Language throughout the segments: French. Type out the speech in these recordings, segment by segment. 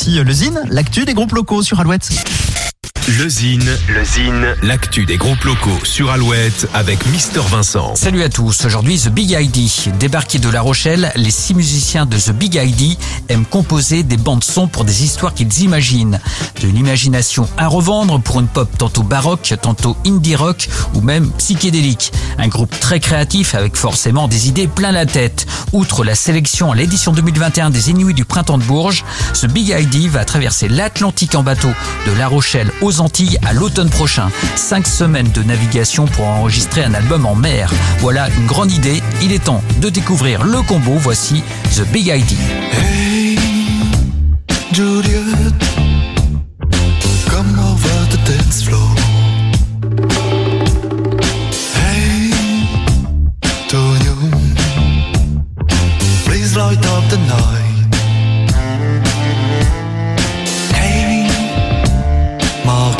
aussi le Zine, l'actu des groupes locaux sur Alouette. Le Zine, le Zine, l'actu des groupes locaux sur Alouette avec Mister Vincent. Salut à tous, aujourd'hui The Big ID. Débarqués de La Rochelle, les six musiciens de The Big ID aiment composer des bandes son pour des histoires qu'ils imaginent. De l'imagination à revendre pour une pop tantôt baroque, tantôt indie rock ou même psychédélique. Un groupe très créatif avec forcément des idées plein la tête. Outre la sélection à l'édition 2021 des Inuits du Printemps de Bourges, The Big ID va traverser l'Atlantique en bateau de La Rochelle aux À l'automne prochain. Cinq semaines de navigation pour enregistrer un album en mer. Voilà une grande idée. Il est temps de découvrir le combo. Voici The Big ID. small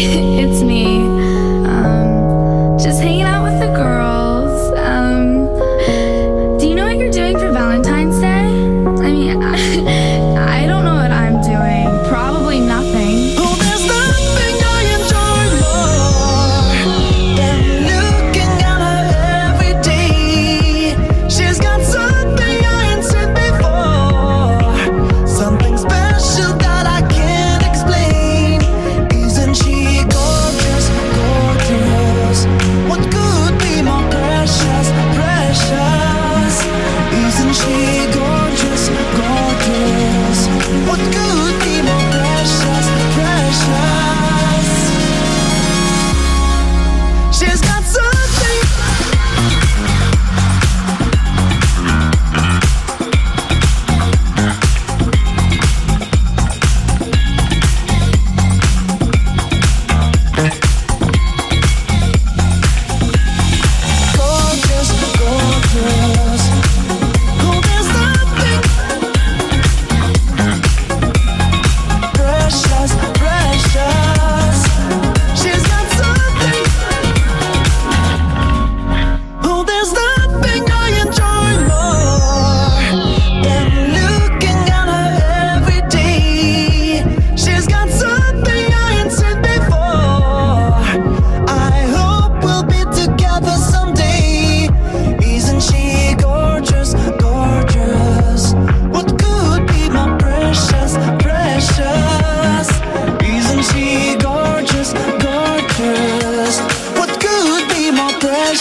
it's me.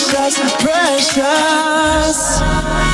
Precious, precious?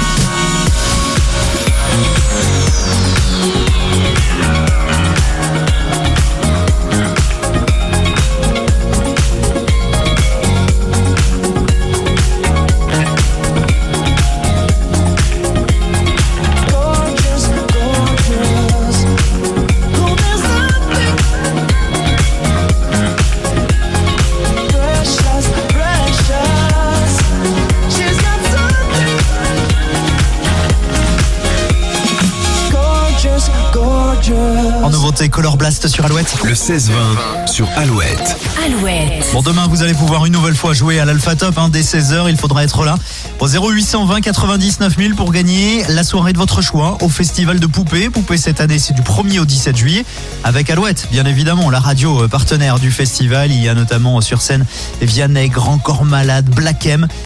Nouveauté, Color Blast sur Alouette. Le 16-20 sur Alouette. Alouette. Bon, demain, vous allez pouvoir une nouvelle fois jouer à l'Alpha Top hein, dès 16h. Il faudra être là au 0820 99 000 pour gagner la soirée de votre choix au Festival de Poupées. Poupées cette année, c'est du 1er au 17 juillet avec Alouette, bien évidemment, la radio euh, partenaire du festival. Il y a notamment sur scène Vianney, Grand Corps Malade, Black M.